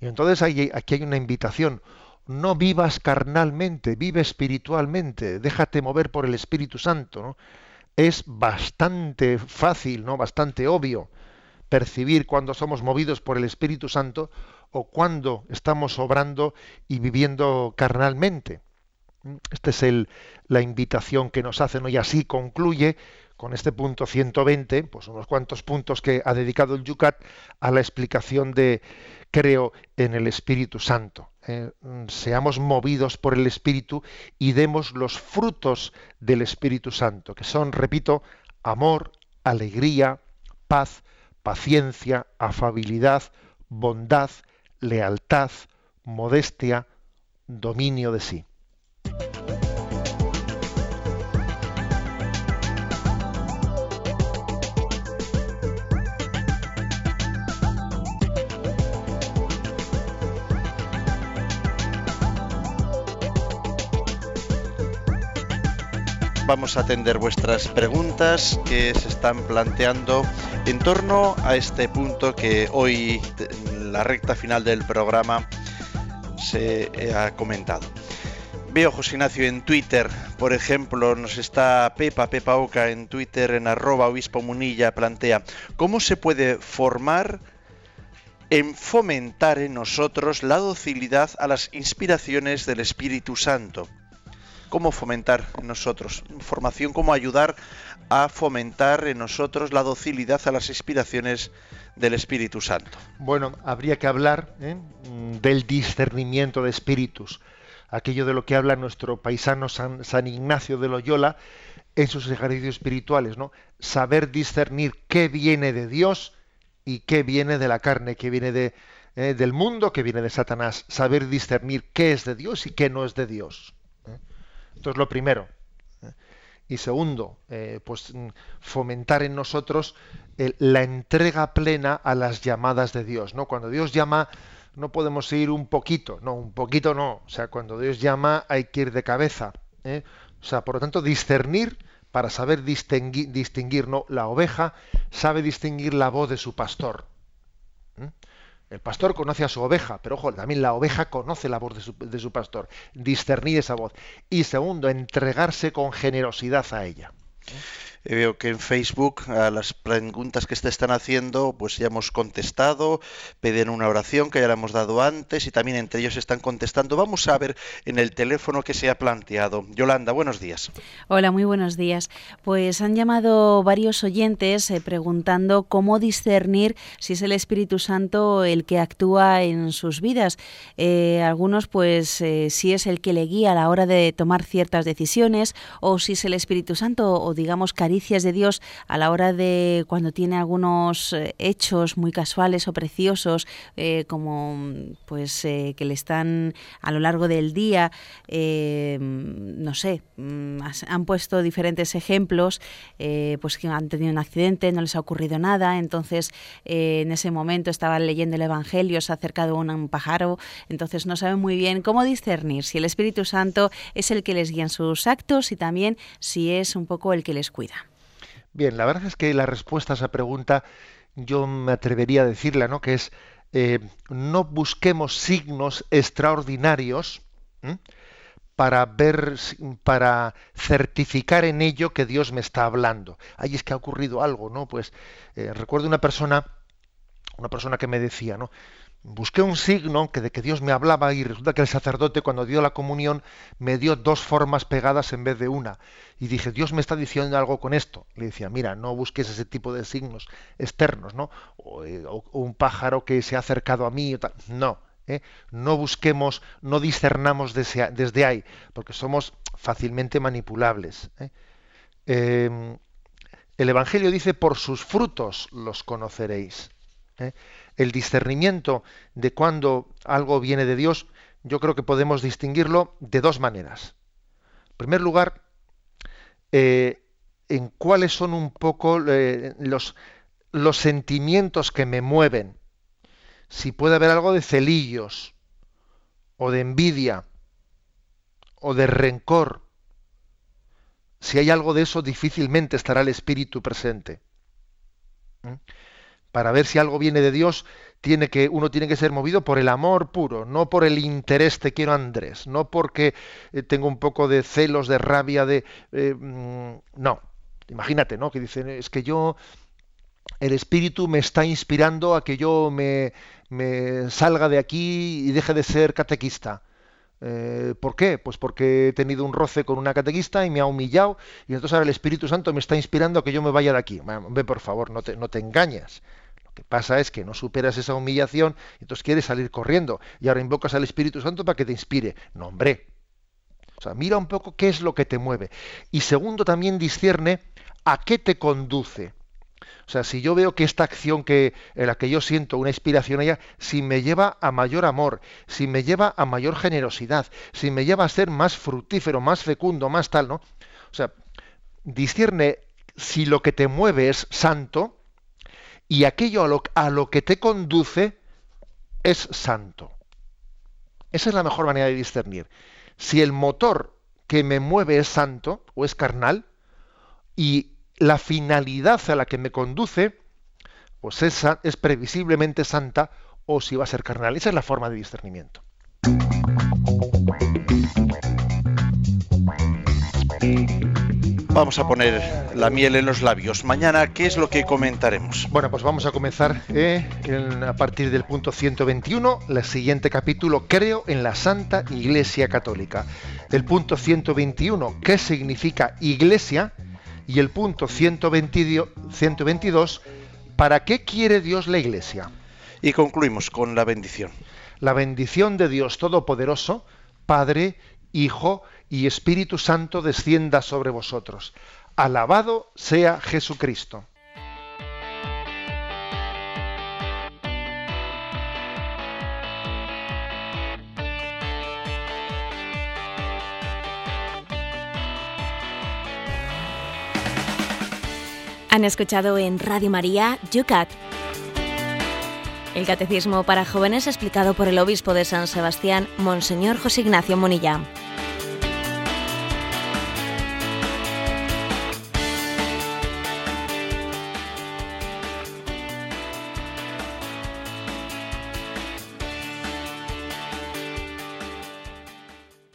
Y entonces aquí hay una invitación no vivas carnalmente, vive espiritualmente, déjate mover por el Espíritu Santo. Es bastante fácil, ¿no? bastante obvio percibir cuando somos movidos por el Espíritu Santo o cuando estamos obrando y viviendo carnalmente. Esta es la invitación que nos hacen y así concluye con este punto 120, pues unos cuantos puntos que ha dedicado el Yucat a la explicación de creo en el Espíritu Santo. Eh, seamos movidos por el Espíritu y demos los frutos del Espíritu Santo, que son, repito, amor, alegría, paz, paciencia, afabilidad, bondad, lealtad, modestia, dominio de sí. Vamos a atender vuestras preguntas que se están planteando en torno a este punto que hoy, en la recta final del programa, se ha comentado. Veo José Ignacio en Twitter, por ejemplo, nos está Pepa, Pepa Oca en Twitter, en arroba obispo munilla, plantea, ¿cómo se puede formar en fomentar en nosotros la docilidad a las inspiraciones del Espíritu Santo? ¿Cómo fomentar en nosotros? Formación, cómo ayudar a fomentar en nosotros la docilidad a las inspiraciones del Espíritu Santo. Bueno, habría que hablar ¿eh? del discernimiento de espíritus aquello de lo que habla nuestro paisano San, Ignacio de Loyola en sus ejercicios espirituales, ¿no? Saber discernir qué viene de Dios y qué viene de la carne, qué viene de, eh, del mundo, qué viene de Satanás. Saber discernir qué es de Dios y qué no es de Dios. ¿Eh? Esto es lo primero. ¿eh? Y segundo, pues mm, fomentar en nosotros la entrega plena a las llamadas de Dios. ¿no? Cuando Dios llama no podemos ir un poquito, no, un poquito no. O sea, cuando Dios llama hay que ir de cabeza. ¿eh? O sea, por lo tanto, discernir para saber distinguir, distinguir, no, la oveja sabe distinguir la voz de su pastor. ¿eh? El pastor conoce a su oveja, pero ojo, también la oveja conoce la voz de su, de su pastor. Discernir esa voz. Y segundo, entregarse con generosidad a ella. Eh, veo que en Facebook a las preguntas que se están haciendo, pues ya hemos contestado, piden una oración que ya la hemos dado antes y también entre ellos están contestando. Vamos a ver en el teléfono que se ha planteado. Yolanda, buenos días. Hola, muy buenos días. Pues han llamado varios oyentes eh, preguntando cómo discernir si es el Espíritu Santo el que actúa en sus vidas. Eh, algunos, pues, si es el que le guía a la hora de tomar ciertas decisiones o si es el Espíritu Santo o digamos de Dios a la hora de cuando tiene algunos eh, hechos muy casuales o preciosos, eh, como pues eh, que le están a lo largo del día, no sé, mm, han puesto diferentes ejemplos, pues que han tenido un accidente, no les ha ocurrido nada, entonces en ese momento estaban leyendo el Evangelio, se ha acercado un, un pájaro, entonces no saben muy bien cómo discernir si el Espíritu Santo es el que les guía en sus actos y también si es un poco el que les cuida. Bien, la verdad es que la respuesta a esa pregunta yo me atrevería a decirla, ¿no? Que es eh, no busquemos signos extraordinarios para ver, para certificar en ello que Dios me está hablando. Ahí es que ha ocurrido algo, ¿no? Pues eh, recuerdo una persona, una persona que me decía, ¿no? Busqué un signo que de que Dios me hablaba y resulta que el sacerdote cuando dio la comunión me dio dos formas pegadas en vez de una. Y dije, Dios me está diciendo algo con esto. Le decía, mira, no busques ese tipo de signos externos, ¿no? O, eh, un pájaro que se ha acercado a mí. No, ¿eh? no busquemos, no discernamos desde, desde, ahí, porque somos fácilmente manipulables. ¿eh? Em, el Evangelio dice, por sus frutos los conoceréis. El discernimiento de cuando algo viene de Dios, yo creo que podemos distinguirlo de dos maneras. En primer lugar, eh, en cuáles son un poco eh, los, los sentimientos que me mueven. Si puede haber algo de celillos, o de envidia, o de rencor. Si hay algo de eso, difícilmente estará el espíritu presente. ¿Mm? Para ver si algo viene de Dios, tiene que, uno tiene que ser movido por el amor puro, no por el interés te quiero Andrés, no porque eh, tengo un poco de celos, de rabia, de... Eh, mm, no, imagínate, ¿no? Que dicen, es que yo, el Espíritu me está inspirando a que yo me, me salga de aquí y deje de ser catequista. Eh, ¿Por qué? Pues porque he tenido un roce con una catequista y me ha humillado y entonces ahora el Espíritu Santo me está inspirando a que yo me vaya de aquí. Ve, por favor, no te, no te engañas que pasa es que no superas esa humillación y entonces quieres salir corriendo y ahora invocas al Espíritu Santo para que te inspire. No, hombre. O sea, mira un poco qué es lo que te mueve. Y segundo, también discierne a qué te conduce. O sea, si yo veo que esta acción que, en la que yo siento una inspiración allá, si me lleva a mayor amor, si me lleva a mayor generosidad, si me lleva a ser más fructífero, más fecundo, más tal, ¿no? O sea, discierne si lo que te mueve es santo, y aquello a lo, que te conduce es santo. Esa es la mejor manera de discernir. Si el motor que me mueve es santo o es carnal y la finalidad a la que me conduce pues es, es previsiblemente santa o si va a ser carnal. Esa es la forma de discernimiento. Vamos a poner la miel en los labios. Mañana, ¿qué es lo que comentaremos? Bueno, pues vamos a comenzar eh, a partir del punto 121, el siguiente capítulo, Creo en la Santa Iglesia Católica. El punto 121, ¿qué significa Iglesia? Y el punto 122, ¿para qué quiere Dios la Iglesia? Y concluimos con la bendición. La bendición de Dios Todopoderoso, Padre, Hijo y Espíritu Santo descienda sobre vosotros. Alabado sea Jesucristo. Han escuchado en Radio María Yucat. El Catecismo para Jóvenes explicado por el Obispo de San Sebastián, Monseñor José Ignacio Monilla.